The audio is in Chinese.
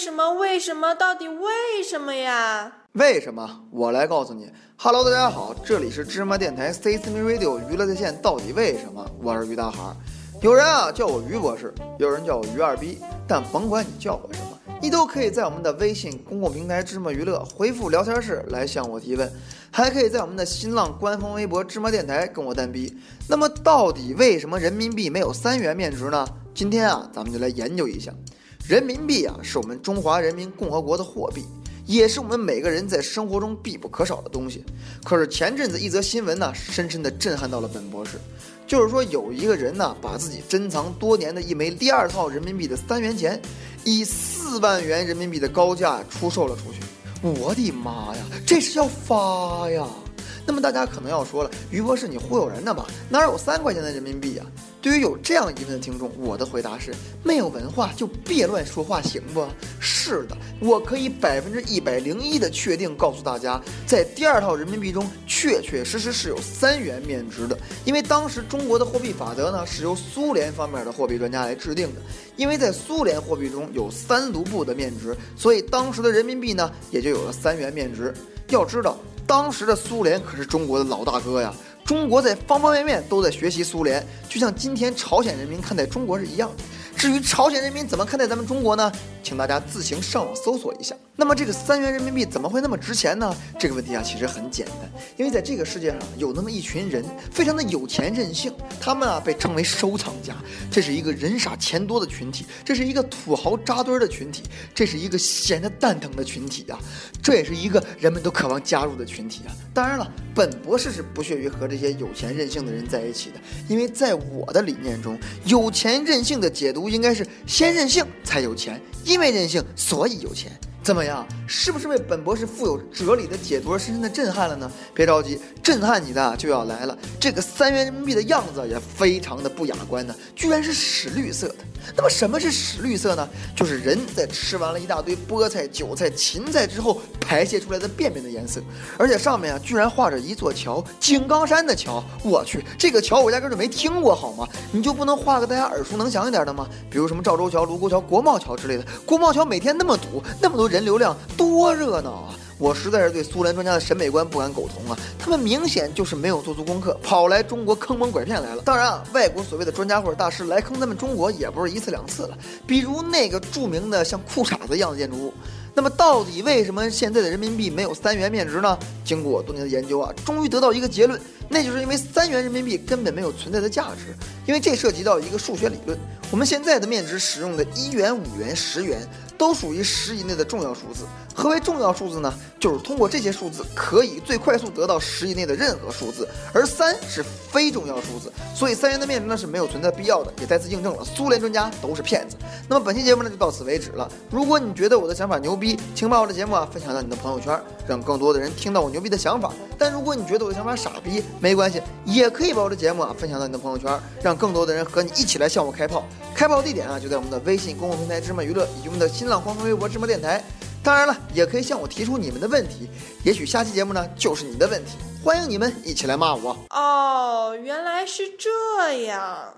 什么？为什么？到底为什么呀？为什么？我来告诉你。Hello，大家好，这里是芝麻电台 C C M Radio 娱乐在线。到底为什么？我是于大海。有人啊叫我于博士，有人叫我于二逼，但甭管你叫我什么，你都可以在我们的微信公共平台芝麻娱乐回复聊天室来向我提问，还可以在我们的新浪官方微博芝麻电台跟我单逼。那么，到底为什么人民币没有三元面值呢？今天啊，咱们就来研究一下。人民币啊，是我们中华人民共和国的货币，也是我们每个人在生活中必不可少的东西。可是前阵子一则新闻呢，深深地震撼到了本博士，就是说有一个人呢，把自己珍藏多年的一枚第二套人民币的三元钱，以四万元人民币的高价出售了出去。我的妈呀，这是要发呀！那么大家可能要说了，于博士你忽悠人呢吧？哪有三块钱的人民币呀？对于有这样疑问的听众，我的回答是：没有文化就别乱说话，行不？是的，我可以百分之一百零一的确定告诉大家，在第二套人民币中，确确实实是有三元面值的。因为当时中国的货币法则呢，是由苏联方面的货币专家来制定的。因为在苏联货币中有三卢布的面值，所以当时的人民币呢，也就有了三元面值。要知道，当时的苏联可是中国的老大哥呀。中国在方方面面都在学习苏联，就像今天朝鲜人民看待中国是一样的。至于朝鲜人民怎么看待咱们中国呢？请大家自行上网搜索一下。那么这个三元人民币怎么会那么值钱呢？这个问题啊，其实很简单，因为在这个世界上有那么一群人，非常的有钱任性，他们啊被称为收藏家。这是一个人傻钱多的群体，这是一个土豪扎堆的群体，这是一个闲着蛋疼的群体呀。这也是一个人们都渴望加入的群体啊。当然了，本博士是不屑于和这些有钱任性的人在一起的，因为在我的理念中，有钱任性的解读应该是先任性才有钱，因为任性所以有钱。怎么样？是不是被本博士富有哲理的解读而深深的震撼了呢？别着急，震撼你的就要来了。这个三元人民币的样子也非常的不雅观呢，居然是屎绿色的。那么什么是屎绿色呢？就是人在吃完了一大堆菠菜、韭菜、芹菜之后排泄出来的便便的颜色。而且上面啊，居然画着一座桥——井冈山的桥。我去，这个桥我压根就没听过，好吗？你就不能画个大家耳熟能详一点的吗？比如什么赵州桥、卢沟桥、国贸桥之类的。国贸桥每天那么堵，那么多人流量，多热闹啊！我实在是对苏联专家的审美观不敢苟同啊！他们明显就是没有做足功课，跑来中国坑蒙拐骗来了。当然啊，外国所谓的专家或者大师来坑咱们中国也不是一次两次了。比如那个著名的像裤衩子一样的建筑物。那么到底为什么现在的人民币没有三元面值呢？经过我多年的研究啊，终于得到一个结论，那就是因为三元人民币根本没有存在的价值。因为这涉及到一个数学理论。我们现在的面值使用的一元、五元、十元。都属于十以内的重要数字。何为重要数字呢？就是通过这些数字可以最快速得到十以内的任何数字。而三是非重要数字，所以三元的面值呢是没有存在必要的，也再次印证了苏联专家都是骗子。那么本期节目呢就到此为止了。如果你觉得我的想法牛逼，请把我的节目啊分享到你的朋友圈，让更多的人听到我牛逼的想法。但如果你觉得我的想法傻逼，没关系，也可以把我的节目啊分享到你的朋友圈，让更多的人和你一起来向我开炮。开炮地点啊就在我们的微信公共平台芝麻娱乐以及我们的新浪官方微博芝麻电台。当然了，也可以向我提出你们的问题，也许下期节目呢就是你的问题。欢迎你们一起来骂我。哦，原来是这样。